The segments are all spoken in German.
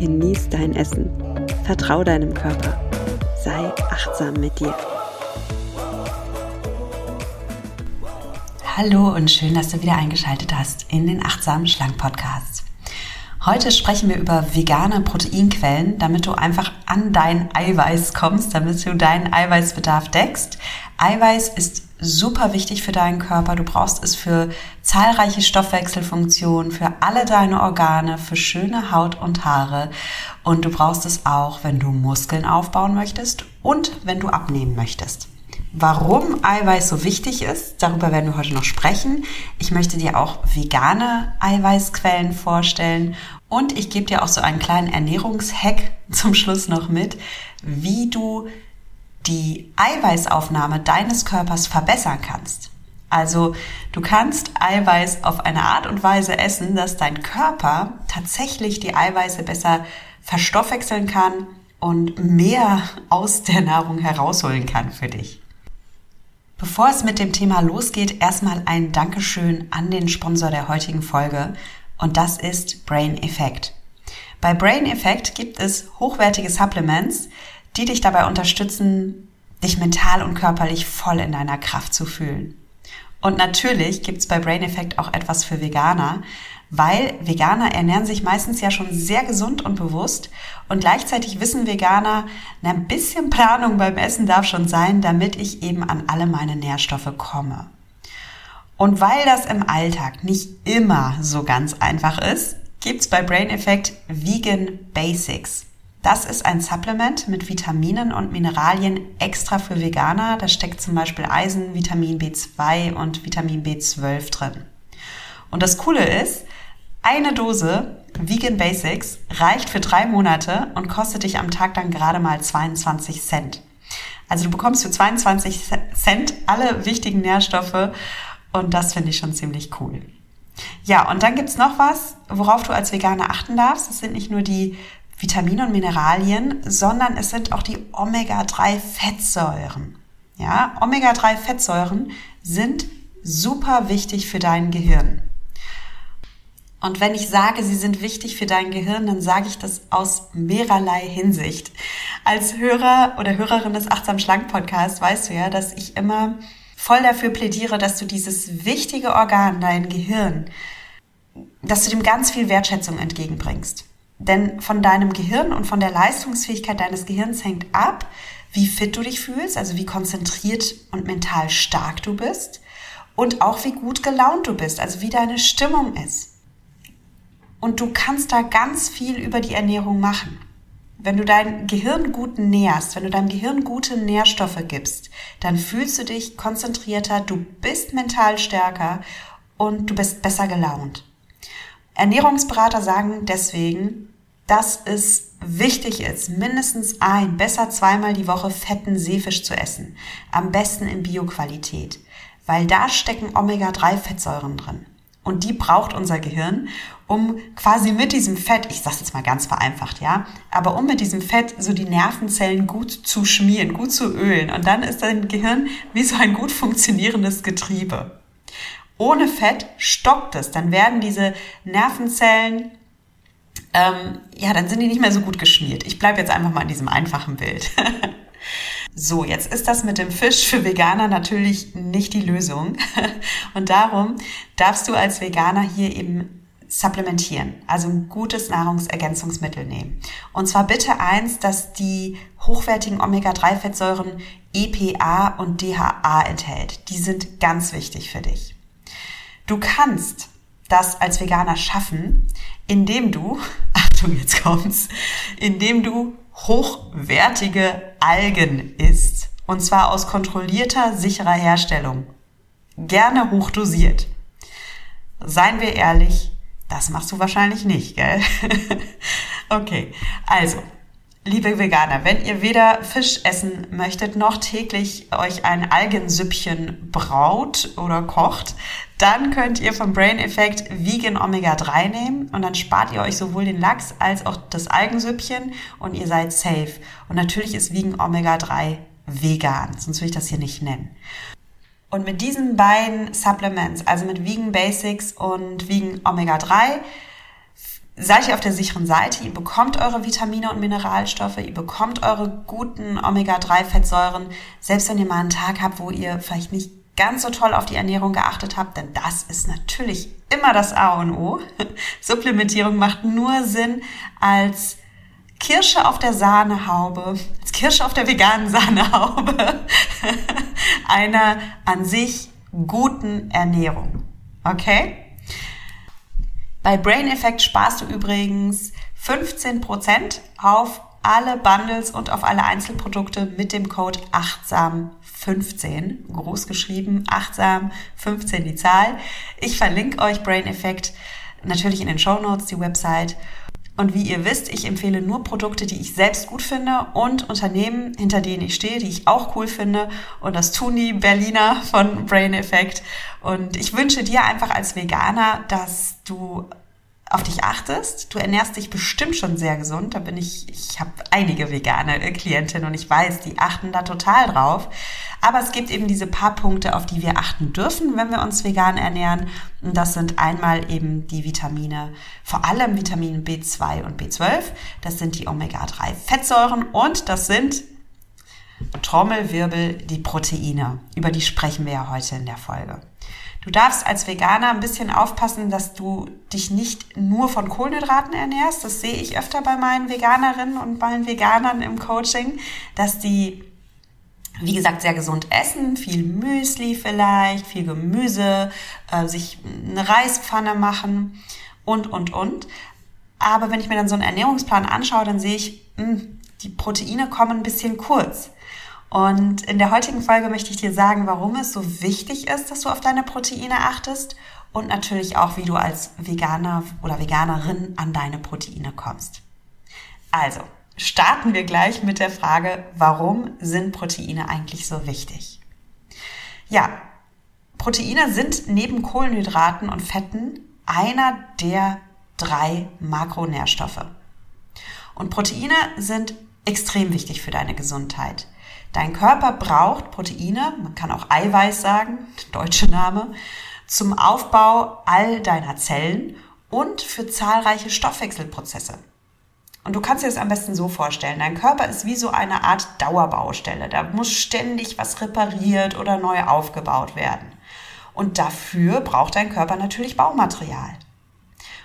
genieß dein Essen, vertrau deinem Körper, sei achtsam mit dir. Hallo und schön, dass du wieder eingeschaltet hast in den Achtsamen Schlank Podcast. Heute sprechen wir über vegane Proteinquellen, damit du einfach an dein Eiweiß kommst, damit du deinen Eiweißbedarf deckst. Eiweiß ist super wichtig für deinen Körper. Du brauchst es für zahlreiche Stoffwechselfunktionen, für alle deine Organe, für schöne Haut und Haare. Und du brauchst es auch, wenn du Muskeln aufbauen möchtest und wenn du abnehmen möchtest. Warum Eiweiß so wichtig ist, darüber werden wir heute noch sprechen. Ich möchte dir auch vegane Eiweißquellen vorstellen und ich gebe dir auch so einen kleinen Ernährungshack zum Schluss noch mit, wie du die Eiweißaufnahme deines Körpers verbessern kannst. Also du kannst Eiweiß auf eine Art und Weise essen, dass dein Körper tatsächlich die Eiweiße besser verstoffwechseln kann und mehr aus der Nahrung herausholen kann für dich. Bevor es mit dem Thema losgeht, erstmal ein Dankeschön an den Sponsor der heutigen Folge und das ist Brain Effect. Bei Brain Effect gibt es hochwertige Supplements, die dich dabei unterstützen, dich mental und körperlich voll in deiner Kraft zu fühlen. Und natürlich gibt's bei Brain Effect auch etwas für Veganer, weil Veganer ernähren sich meistens ja schon sehr gesund und bewusst und gleichzeitig wissen Veganer, ein bisschen Planung beim Essen darf schon sein, damit ich eben an alle meine Nährstoffe komme. Und weil das im Alltag nicht immer so ganz einfach ist, gibt's bei Brain Effect Vegan Basics. Das ist ein Supplement mit Vitaminen und Mineralien extra für Veganer. Da steckt zum Beispiel Eisen, Vitamin B2 und Vitamin B12 drin. Und das Coole ist, eine Dose Vegan Basics reicht für drei Monate und kostet dich am Tag dann gerade mal 22 Cent. Also du bekommst für 22 Cent alle wichtigen Nährstoffe und das finde ich schon ziemlich cool. Ja, und dann gibt's noch was, worauf du als Veganer achten darfst. Das sind nicht nur die Vitamine und Mineralien, sondern es sind auch die Omega-3-Fettsäuren. Ja, Omega-3-Fettsäuren sind super wichtig für dein Gehirn. Und wenn ich sage, sie sind wichtig für dein Gehirn, dann sage ich das aus mehrerlei Hinsicht. Als Hörer oder Hörerin des Achtsam Schlank Podcasts weißt du ja, dass ich immer voll dafür plädiere, dass du dieses wichtige Organ, dein Gehirn, dass du dem ganz viel Wertschätzung entgegenbringst. Denn von deinem Gehirn und von der Leistungsfähigkeit deines Gehirns hängt ab, wie fit du dich fühlst, also wie konzentriert und mental stark du bist und auch wie gut gelaunt du bist, also wie deine Stimmung ist. Und du kannst da ganz viel über die Ernährung machen. Wenn du dein Gehirn gut nährst, wenn du deinem Gehirn gute Nährstoffe gibst, dann fühlst du dich konzentrierter, du bist mental stärker und du bist besser gelaunt. Ernährungsberater sagen deswegen, dass es wichtig ist, mindestens ein, besser zweimal die Woche fetten Seefisch zu essen. Am besten in Bioqualität. Weil da stecken Omega-3-Fettsäuren drin. Und die braucht unser Gehirn, um quasi mit diesem Fett, ich sage jetzt mal ganz vereinfacht, ja, aber um mit diesem Fett so die Nervenzellen gut zu schmieren, gut zu ölen. Und dann ist dein Gehirn wie so ein gut funktionierendes Getriebe. Ohne Fett stockt es. Dann werden diese Nervenzellen ähm, ja, dann sind die nicht mehr so gut geschmiert. Ich bleibe jetzt einfach mal in diesem einfachen Bild. so, jetzt ist das mit dem Fisch für Veganer natürlich nicht die Lösung. Und darum darfst du als Veganer hier eben supplementieren, also ein gutes Nahrungsergänzungsmittel nehmen. Und zwar bitte eins, dass die hochwertigen Omega-3-Fettsäuren EPA und DHA enthält. Die sind ganz wichtig für dich. Du kannst das als Veganer schaffen, indem du, Achtung, jetzt kommt's, indem du hochwertige Algen isst. Und zwar aus kontrollierter, sicherer Herstellung. Gerne hochdosiert. Seien wir ehrlich, das machst du wahrscheinlich nicht, gell? Okay, also Liebe Veganer, wenn ihr weder Fisch essen möchtet, noch täglich euch ein Algensüppchen braut oder kocht, dann könnt ihr vom Brain Effect Vegan Omega 3 nehmen und dann spart ihr euch sowohl den Lachs als auch das Algensüppchen und ihr seid safe. Und natürlich ist Vegan Omega 3 vegan, sonst will ich das hier nicht nennen. Und mit diesen beiden Supplements, also mit Vegan Basics und Vegan Omega 3, seid ihr auf der sicheren Seite. Ihr bekommt eure Vitamine und Mineralstoffe, ihr bekommt eure guten Omega-3-Fettsäuren, selbst wenn ihr mal einen Tag habt, wo ihr vielleicht nicht ganz so toll auf die Ernährung geachtet habt, denn das ist natürlich immer das A und O. Supplementierung macht nur Sinn als Kirsche auf der Sahnehaube, als Kirsche auf der veganen Sahnehaube einer an sich guten Ernährung. Okay? Bei Brain Effect sparst du übrigens 15% auf alle Bundles und auf alle Einzelprodukte mit dem Code achtsam15, groß geschrieben, achtsam15 die Zahl. Ich verlinke euch Brain Effect natürlich in den Show Notes, die Website. Und wie ihr wisst, ich empfehle nur Produkte, die ich selbst gut finde und Unternehmen, hinter denen ich stehe, die ich auch cool finde. Und das tun die Berliner von Brain Effect. Und ich wünsche dir einfach als Veganer, dass du auf dich achtest. Du ernährst dich bestimmt schon sehr gesund. Da bin ich, ich habe einige vegane Klientinnen und ich weiß, die achten da total drauf. Aber es gibt eben diese paar Punkte, auf die wir achten dürfen, wenn wir uns vegan ernähren. Und das sind einmal eben die Vitamine, vor allem Vitamin B2 und B12. Das sind die Omega-3-Fettsäuren und das sind Trommelwirbel, die Proteine. Über die sprechen wir ja heute in der Folge. Du darfst als Veganer ein bisschen aufpassen, dass du dich nicht nur von Kohlenhydraten ernährst. Das sehe ich öfter bei meinen Veganerinnen und meinen Veganern im Coaching, dass die, wie gesagt, sehr gesund essen, viel Müsli vielleicht, viel Gemüse, äh, sich eine Reispfanne machen und, und, und. Aber wenn ich mir dann so einen Ernährungsplan anschaue, dann sehe ich, mh, hm, die Proteine kommen ein bisschen kurz. Und in der heutigen Folge möchte ich dir sagen, warum es so wichtig ist, dass du auf deine Proteine achtest und natürlich auch, wie du als Veganer oder Veganerin an deine Proteine kommst. Also, starten wir gleich mit der Frage, warum sind Proteine eigentlich so wichtig? Ja, Proteine sind neben Kohlenhydraten und Fetten einer der drei Makronährstoffe. Und Proteine sind extrem wichtig für deine Gesundheit. Dein Körper braucht Proteine, man kann auch Eiweiß sagen, deutsche Name, zum Aufbau all deiner Zellen und für zahlreiche Stoffwechselprozesse. Und du kannst dir das am besten so vorstellen. Dein Körper ist wie so eine Art Dauerbaustelle. Da muss ständig was repariert oder neu aufgebaut werden. Und dafür braucht dein Körper natürlich Baumaterial.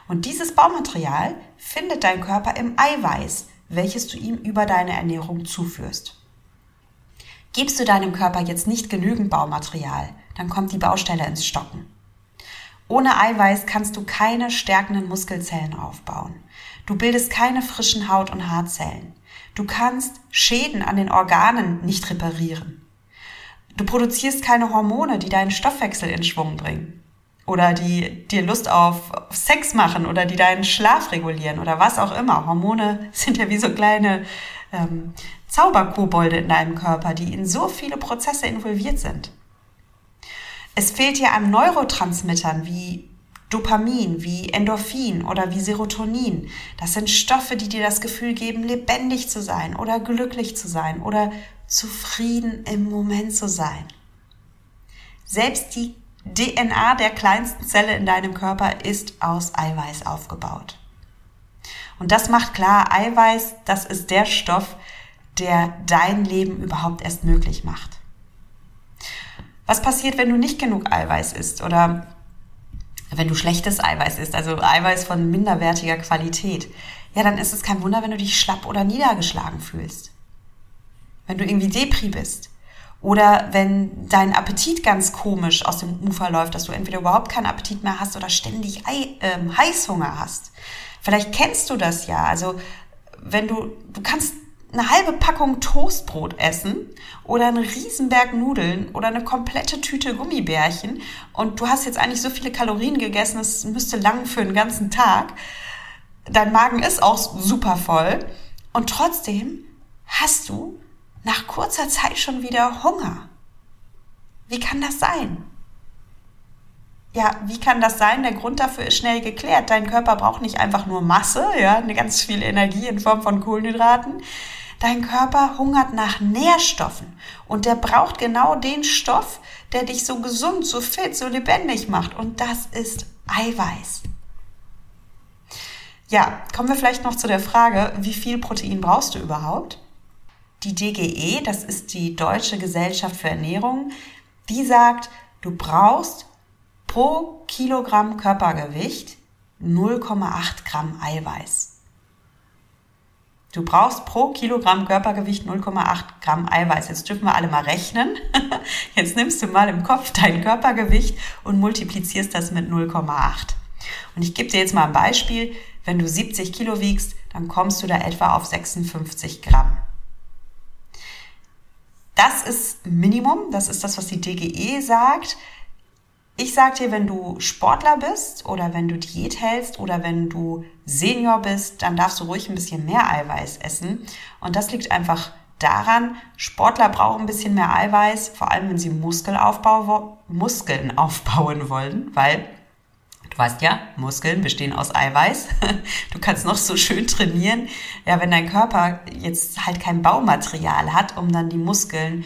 Und dieses Baumaterial findet dein Körper im Eiweiß, welches du ihm über deine Ernährung zuführst. Gibst du deinem Körper jetzt nicht genügend Baumaterial, dann kommt die Baustelle ins Stocken. Ohne Eiweiß kannst du keine stärkenden Muskelzellen aufbauen. Du bildest keine frischen Haut- und Haarzellen. Du kannst Schäden an den Organen nicht reparieren. Du produzierst keine Hormone, die deinen Stoffwechsel in Schwung bringen. Oder die dir Lust auf Sex machen oder die deinen Schlaf regulieren oder was auch immer. Hormone sind ja wie so kleine ähm, Zauberkobolde in deinem Körper, die in so viele Prozesse involviert sind. Es fehlt dir an Neurotransmittern wie Dopamin, wie Endorphin oder wie Serotonin. Das sind Stoffe, die dir das Gefühl geben, lebendig zu sein oder glücklich zu sein oder zufrieden im Moment zu sein. Selbst die DNA der kleinsten Zelle in deinem Körper ist aus Eiweiß aufgebaut. Und das macht klar, Eiweiß, das ist der Stoff, der dein Leben überhaupt erst möglich macht. Was passiert, wenn du nicht genug Eiweiß isst oder wenn du schlechtes Eiweiß isst, also Eiweiß von minderwertiger Qualität? Ja, dann ist es kein Wunder, wenn du dich schlapp oder niedergeschlagen fühlst. Wenn du irgendwie Depri bist. Oder wenn dein Appetit ganz komisch aus dem Ufer läuft, dass du entweder überhaupt keinen Appetit mehr hast oder ständig Ei, äh, Heißhunger hast. Vielleicht kennst du das ja. Also wenn du, du kannst eine halbe Packung Toastbrot essen oder einen Riesenberg Nudeln oder eine komplette Tüte Gummibärchen und du hast jetzt eigentlich so viele Kalorien gegessen, es müsste lang für einen ganzen Tag. dein Magen ist auch super voll und trotzdem hast du nach kurzer Zeit schon wieder Hunger. Wie kann das sein? Ja, wie kann das sein? Der Grund dafür ist schnell geklärt. Dein Körper braucht nicht einfach nur Masse, ja, eine ganz viel Energie in Form von Kohlenhydraten. Dein Körper hungert nach Nährstoffen und der braucht genau den Stoff, der dich so gesund, so fit, so lebendig macht und das ist Eiweiß. Ja, kommen wir vielleicht noch zu der Frage, wie viel Protein brauchst du überhaupt? Die DGE, das ist die Deutsche Gesellschaft für Ernährung, die sagt, du brauchst pro Kilogramm Körpergewicht 0,8 Gramm Eiweiß. Du brauchst pro Kilogramm Körpergewicht 0,8 Gramm Eiweiß. Jetzt dürfen wir alle mal rechnen. Jetzt nimmst du mal im Kopf dein Körpergewicht und multiplizierst das mit 0,8. Und ich gebe dir jetzt mal ein Beispiel. Wenn du 70 Kilo wiegst, dann kommst du da etwa auf 56 Gramm. Das ist Minimum, das ist das, was die DGE sagt. Ich sage dir, wenn du Sportler bist oder wenn du Diät hältst oder wenn du Senior bist, dann darfst du ruhig ein bisschen mehr Eiweiß essen. Und das liegt einfach daran, Sportler brauchen ein bisschen mehr Eiweiß, vor allem wenn sie Muskelaufbau, Muskeln aufbauen wollen, weil Du weißt ja, Muskeln bestehen aus Eiweiß. Du kannst noch so schön trainieren. Ja, wenn dein Körper jetzt halt kein Baumaterial hat, um dann die Muskeln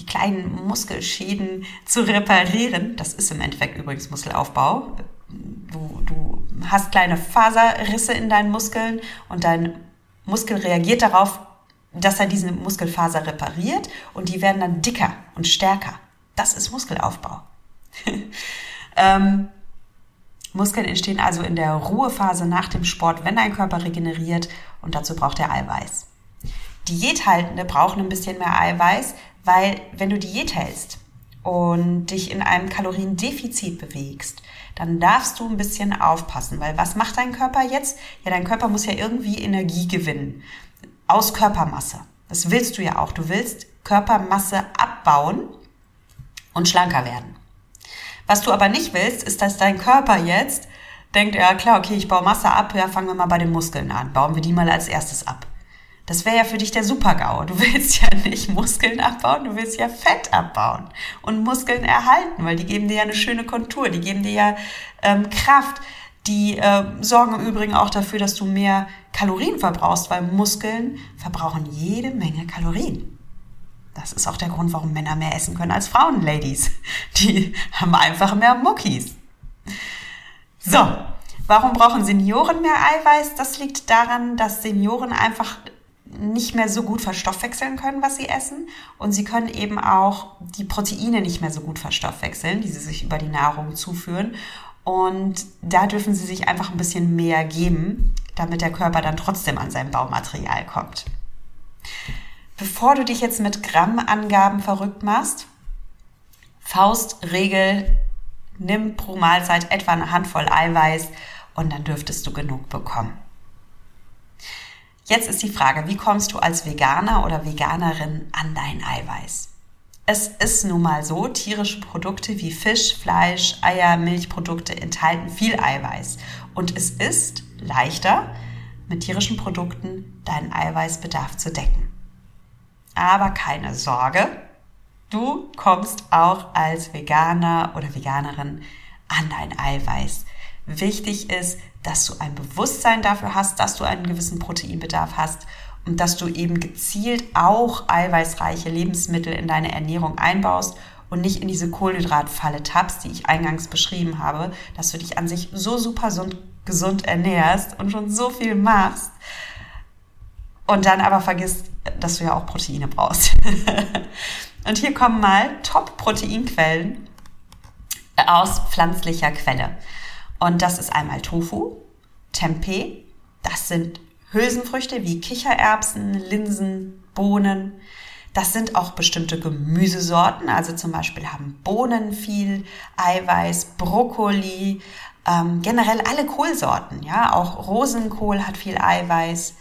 die kleinen Muskelschäden zu reparieren. Das ist im Endeffekt übrigens Muskelaufbau. Du, du hast kleine Faserrisse in deinen Muskeln und dein Muskel reagiert darauf, dass er diese Muskelfaser repariert und die werden dann dicker und stärker. Das ist Muskelaufbau. ähm, Muskeln entstehen also in der Ruhephase nach dem Sport, wenn dein Körper regeneriert und dazu braucht er Eiweiß. Diäthaltende brauchen ein bisschen mehr Eiweiß, weil wenn du Diät hältst und dich in einem Kaloriendefizit bewegst, dann darfst du ein bisschen aufpassen, weil was macht dein Körper jetzt? Ja, dein Körper muss ja irgendwie Energie gewinnen aus Körpermasse. Das willst du ja auch. Du willst Körpermasse abbauen und schlanker werden. Was du aber nicht willst, ist, dass dein Körper jetzt denkt, ja klar, okay, ich baue Masse ab, ja, fangen wir mal bei den Muskeln an. Bauen wir die mal als erstes ab. Das wäre ja für dich der Super-GAU. Du willst ja nicht Muskeln abbauen, du willst ja Fett abbauen und Muskeln erhalten, weil die geben dir ja eine schöne Kontur, die geben dir ja ähm, Kraft. Die äh, sorgen im Übrigen auch dafür, dass du mehr Kalorien verbrauchst, weil Muskeln verbrauchen jede Menge Kalorien. Das ist auch der Grund, warum Männer mehr essen können als Frauen, Ladies. Die haben einfach mehr Muckis. So, warum brauchen Senioren mehr Eiweiß? Das liegt daran, dass Senioren einfach nicht mehr so gut verstoffwechseln können, was sie essen. Und sie können eben auch die Proteine nicht mehr so gut verstoffwechseln, die sie sich über die Nahrung zuführen. Und da dürfen sie sich einfach ein bisschen mehr geben, damit der Körper dann trotzdem an sein Baumaterial kommt. Bevor du dich jetzt mit Grammangaben verrückt machst, Faustregel, nimm pro Mahlzeit etwa eine Handvoll Eiweiß und dann dürftest du genug bekommen. Jetzt ist die Frage, wie kommst du als Veganer oder Veganerin an dein Eiweiß? Es ist nun mal so, tierische Produkte wie Fisch, Fleisch, Eier, Milchprodukte enthalten viel Eiweiß. Und es ist leichter, mit tierischen Produkten deinen Eiweißbedarf zu decken. Aber keine Sorge, du kommst auch als Veganer oder Veganerin an dein Eiweiß. Wichtig ist, dass du ein Bewusstsein dafür hast, dass du einen gewissen Proteinbedarf hast und dass du eben gezielt auch eiweißreiche Lebensmittel in deine Ernährung einbaust und nicht in diese Kohlenhydratfalle tappst, die ich eingangs beschrieben habe, dass du dich an sich so super gesund ernährst und schon so viel machst und dann aber vergisst, dass du ja auch Proteine brauchst. und hier kommen mal Top-Proteinquellen aus pflanzlicher Quelle. Und das ist einmal Tofu, Tempeh, das sind Hülsenfrüchte wie Kichererbsen, Linsen, Bohnen. Das sind auch bestimmte Gemüsesorten, also zum Beispiel haben Bohnen viel Eiweiß, Brokkoli, ähm, generell alle Kohlsorten, ja, auch Rosenkohl hat viel Eiweiß,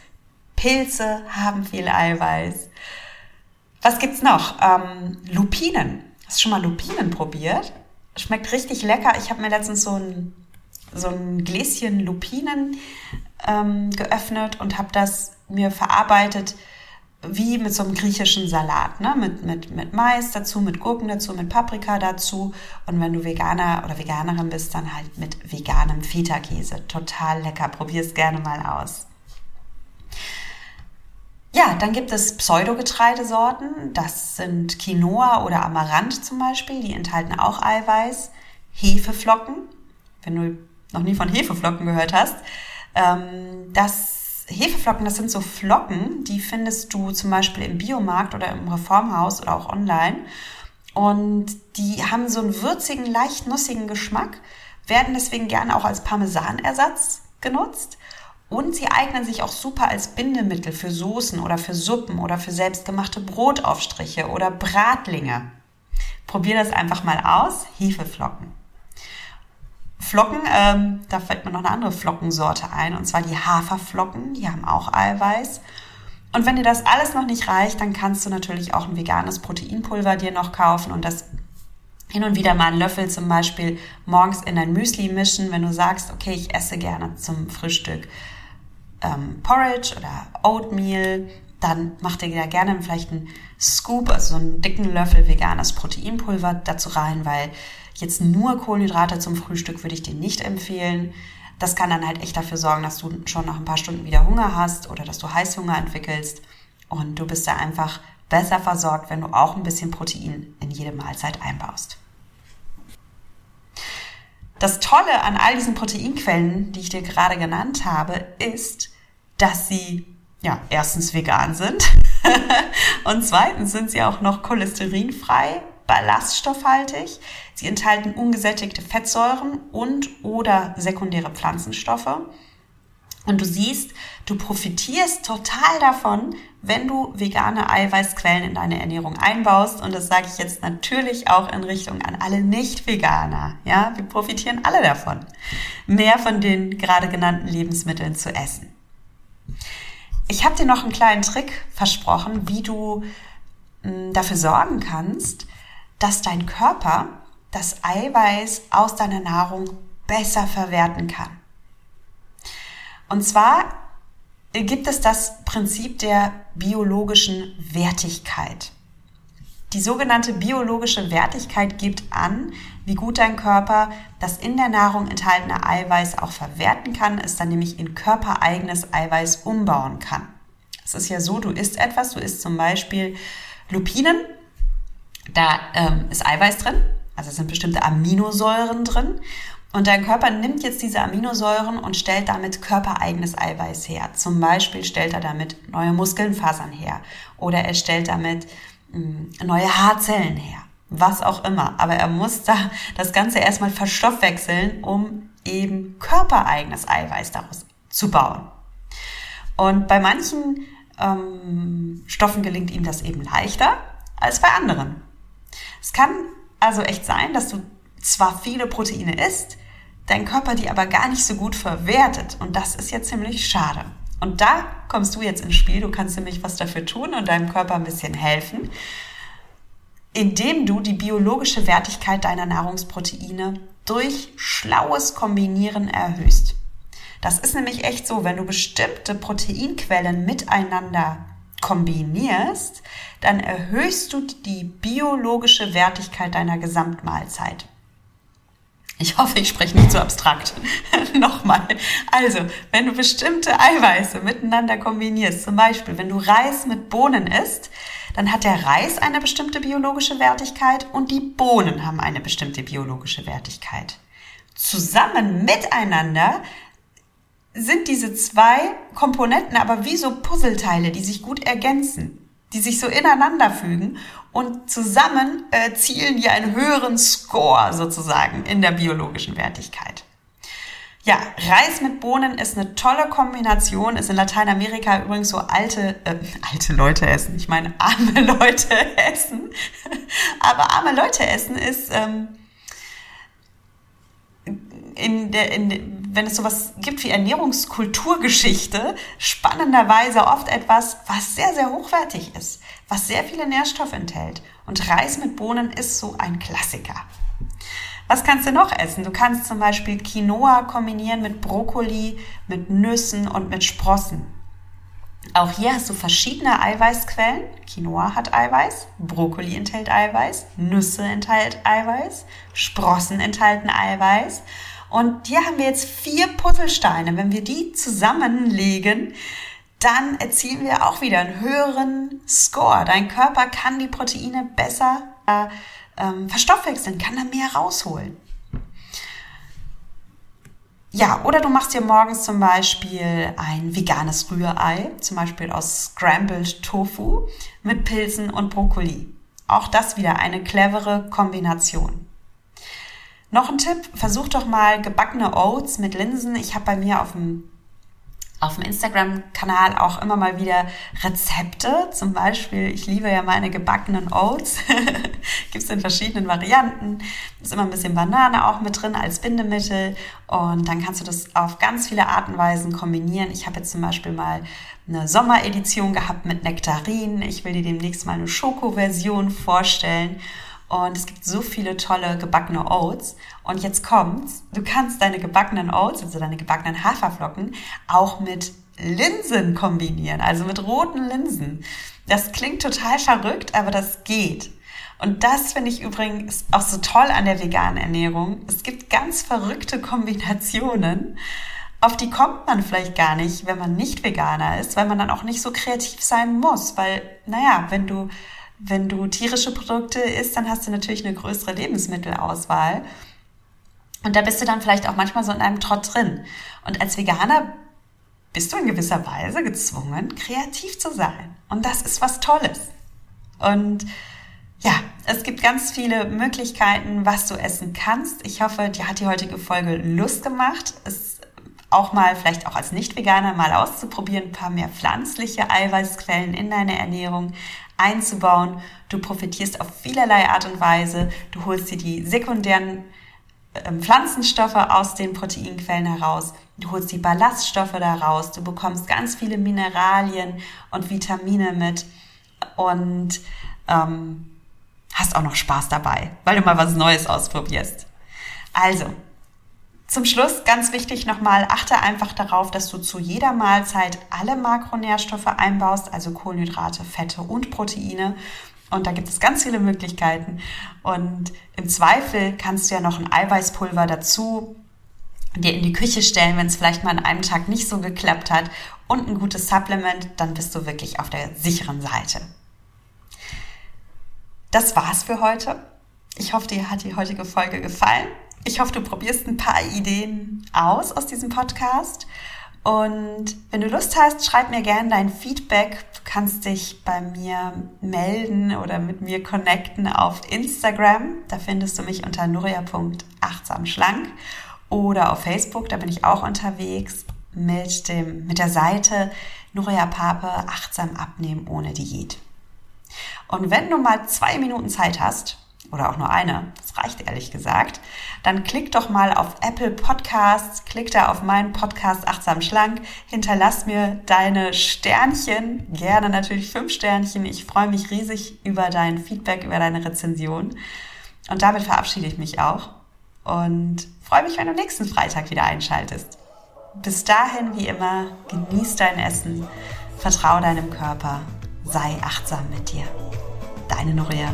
Pilze haben viel Eiweiß. Was gibt's noch? Ähm, Lupinen. Hast du schon mal Lupinen probiert? Schmeckt richtig lecker. Ich habe mir letztens so ein so ein Gläschen Lupinen ähm, geöffnet und habe das mir verarbeitet wie mit so einem griechischen Salat, ne? mit, mit, mit Mais dazu, mit Gurken dazu, mit Paprika dazu. Und wenn du Veganer oder Veganerin bist, dann halt mit veganem Feta-Käse. Total lecker. Probier es gerne mal aus. Ja, dann gibt es Pseudogetreidesorten. Das sind Quinoa oder Amaranth zum Beispiel. Die enthalten auch Eiweiß. Hefeflocken. Wenn du noch nie von Hefeflocken gehört hast. Ähm, das Hefeflocken, das sind so Flocken, die findest du zum Beispiel im Biomarkt oder im Reformhaus oder auch online. Und die haben so einen würzigen, leicht nussigen Geschmack, werden deswegen gerne auch als Parmesanersatz genutzt. Und sie eignen sich auch super als Bindemittel für Soßen oder für Suppen oder für selbstgemachte Brotaufstriche oder Bratlinge. Probier das einfach mal aus. Hefeflocken. Flocken, ähm, da fällt mir noch eine andere Flockensorte ein, und zwar die Haferflocken. Die haben auch Eiweiß. Und wenn dir das alles noch nicht reicht, dann kannst du natürlich auch ein veganes Proteinpulver dir noch kaufen und das hin und wieder mal einen Löffel zum Beispiel morgens in dein Müsli mischen, wenn du sagst, okay, ich esse gerne zum Frühstück ähm, Porridge oder Oatmeal, dann mach dir da gerne vielleicht einen Scoop, also so einen dicken Löffel veganes Proteinpulver dazu rein, weil jetzt nur Kohlenhydrate zum Frühstück würde ich dir nicht empfehlen. Das kann dann halt echt dafür sorgen, dass du schon nach ein paar Stunden wieder Hunger hast oder dass du Heißhunger entwickelst und du bist da einfach besser versorgt, wenn du auch ein bisschen Protein in jede Mahlzeit einbaust. Das Tolle an all diesen Proteinquellen, die ich dir gerade genannt habe, ist, dass sie ja erstens vegan sind und zweitens sind sie auch noch cholesterinfrei, ballaststoffhaltig. Sie enthalten ungesättigte Fettsäuren und oder sekundäre Pflanzenstoffe. Und du siehst, du profitierst total davon, wenn du vegane Eiweißquellen in deine Ernährung einbaust. Und das sage ich jetzt natürlich auch in Richtung an alle Nicht-Veganer. Ja, wir profitieren alle davon, mehr von den gerade genannten Lebensmitteln zu essen. Ich habe dir noch einen kleinen Trick versprochen, wie du hm, dafür sorgen kannst, dass dein Körper das Eiweiß aus deiner Nahrung besser verwerten kann. Und zwar gibt es das Prinzip der biologischen Wertigkeit. Die sogenannte biologische Wertigkeit gibt an, wie gut dein Körper das in der Nahrung enthaltene Eiweiß auch verwerten kann, es dann nämlich in körpereigenes Eiweiß umbauen kann. Es ist ja so, du isst etwas, du isst zum Beispiel Lupinen, da ähm, ist Eiweiß drin, also es sind bestimmte Aminosäuren drin und dein Körper nimmt jetzt diese Aminosäuren und stellt damit körpereigenes Eiweiß her. Zum Beispiel stellt er damit neue Muskelfasern her oder er stellt damit hm, neue Haarzellen her. Was auch immer. Aber er muss da das Ganze erstmal verstoffwechseln, um eben körpereigenes Eiweiß daraus zu bauen. Und bei manchen ähm, Stoffen gelingt ihm das eben leichter als bei anderen. Es kann also echt sein, dass du zwar viele Proteine isst, dein Körper die aber gar nicht so gut verwertet. Und das ist ja ziemlich schade. Und da kommst du jetzt ins Spiel. Du kannst nämlich was dafür tun und deinem Körper ein bisschen helfen, indem du die biologische Wertigkeit deiner Nahrungsproteine durch schlaues Kombinieren erhöhst. Das ist nämlich echt so, wenn du bestimmte Proteinquellen miteinander kombinierst, dann erhöhst du die biologische Wertigkeit deiner Gesamtmahlzeit. Ich hoffe, ich spreche nicht zu abstrakt. Nochmal. Also, wenn du bestimmte Eiweiße miteinander kombinierst, zum Beispiel, wenn du Reis mit Bohnen isst, dann hat der Reis eine bestimmte biologische Wertigkeit und die Bohnen haben eine bestimmte biologische Wertigkeit. Zusammen miteinander sind diese zwei Komponenten aber wie so Puzzleteile, die sich gut ergänzen die sich so ineinander fügen und zusammen äh, zielen die einen höheren Score sozusagen in der biologischen Wertigkeit. Ja, Reis mit Bohnen ist eine tolle Kombination, ist in Lateinamerika übrigens so alte, äh, alte Leute essen, ich meine arme Leute essen, aber arme Leute essen ist ähm, in der, in, wenn es sowas gibt wie Ernährungskulturgeschichte, spannenderweise oft etwas, was sehr, sehr hochwertig ist, was sehr viele Nährstoffe enthält. Und Reis mit Bohnen ist so ein Klassiker. Was kannst du noch essen? Du kannst zum Beispiel Quinoa kombinieren mit Brokkoli, mit Nüssen und mit Sprossen. Auch hier hast du verschiedene Eiweißquellen. Quinoa hat Eiweiß, Brokkoli enthält Eiweiß, Nüsse enthält Eiweiß, Sprossen enthalten Eiweiß. Und hier haben wir jetzt vier Puzzlesteine. Wenn wir die zusammenlegen, dann erzielen wir auch wieder einen höheren Score. Dein Körper kann die Proteine besser äh, ähm, verstoffwechseln, kann da mehr rausholen. Ja, oder du machst dir morgens zum Beispiel ein veganes Rührei, zum Beispiel aus Scrambled Tofu mit Pilzen und Brokkoli. Auch das wieder eine clevere Kombination. Noch ein Tipp, versuch doch mal gebackene Oats mit Linsen. Ich habe bei mir auf dem auf dem Instagram-Kanal auch immer mal wieder Rezepte. Zum Beispiel, ich liebe ja meine gebackenen Oats. Gibt es in verschiedenen Varianten. Ist immer ein bisschen Banane auch mit drin als Bindemittel. Und dann kannst du das auf ganz viele Arten und Weisen kombinieren. Ich habe jetzt zum Beispiel mal eine Sommeredition gehabt mit Nektarin. Ich will dir demnächst mal eine Schoko-Version vorstellen. Und es gibt so viele tolle gebackene Oats. Und jetzt kommt's. Du kannst deine gebackenen Oats, also deine gebackenen Haferflocken, auch mit Linsen kombinieren, also mit roten Linsen. Das klingt total verrückt, aber das geht. Und das finde ich übrigens auch so toll an der veganen Ernährung. Es gibt ganz verrückte Kombinationen, auf die kommt man vielleicht gar nicht, wenn man nicht Veganer ist, weil man dann auch nicht so kreativ sein muss. Weil, naja, wenn du wenn du tierische Produkte isst, dann hast du natürlich eine größere Lebensmittelauswahl. Und da bist du dann vielleicht auch manchmal so in einem Trott drin. Und als Veganer bist du in gewisser Weise gezwungen, kreativ zu sein. Und das ist was Tolles. Und ja, es gibt ganz viele Möglichkeiten, was du essen kannst. Ich hoffe, dir hat die heutige Folge Lust gemacht, es auch mal, vielleicht auch als Nicht-Veganer, mal auszuprobieren, ein paar mehr pflanzliche Eiweißquellen in deine Ernährung einzubauen. Du profitierst auf vielerlei Art und Weise. Du holst dir die sekundären ähm, Pflanzenstoffe aus den Proteinquellen heraus. Du holst die Ballaststoffe daraus. Du bekommst ganz viele Mineralien und Vitamine mit und ähm, hast auch noch Spaß dabei, weil du mal was Neues ausprobierst. Also, zum Schluss ganz wichtig nochmal, achte einfach darauf, dass du zu jeder Mahlzeit alle Makronährstoffe einbaust, also Kohlenhydrate, Fette und Proteine. Und da gibt es ganz viele Möglichkeiten. Und im Zweifel kannst du ja noch ein Eiweißpulver dazu dir in die Küche stellen, wenn es vielleicht mal an einem Tag nicht so geklappt hat und ein gutes Supplement, dann bist du wirklich auf der sicheren Seite. Das war's für heute. Ich hoffe, dir hat die heutige Folge gefallen. Ich hoffe, du probierst ein paar Ideen aus aus diesem Podcast. Und wenn du Lust hast, schreib mir gerne dein Feedback. Du kannst dich bei mir melden oder mit mir connecten auf Instagram. Da findest du mich unter nuria.achtsamschlank oder auf Facebook. Da bin ich auch unterwegs mit dem, mit der Seite Nuria Pape achtsam abnehmen ohne Diät. Und wenn du mal zwei Minuten Zeit hast, oder auch nur eine, das reicht ehrlich gesagt, dann klick doch mal auf Apple Podcasts, klick da auf meinen Podcast Achtsam Schlank, hinterlass mir deine Sternchen, gerne natürlich fünf Sternchen. Ich freue mich riesig über dein Feedback, über deine Rezension. Und damit verabschiede ich mich auch und freue mich, wenn du nächsten Freitag wieder einschaltest. Bis dahin, wie immer, genieß dein Essen, vertraue deinem Körper, sei achtsam mit dir. Deine Norea.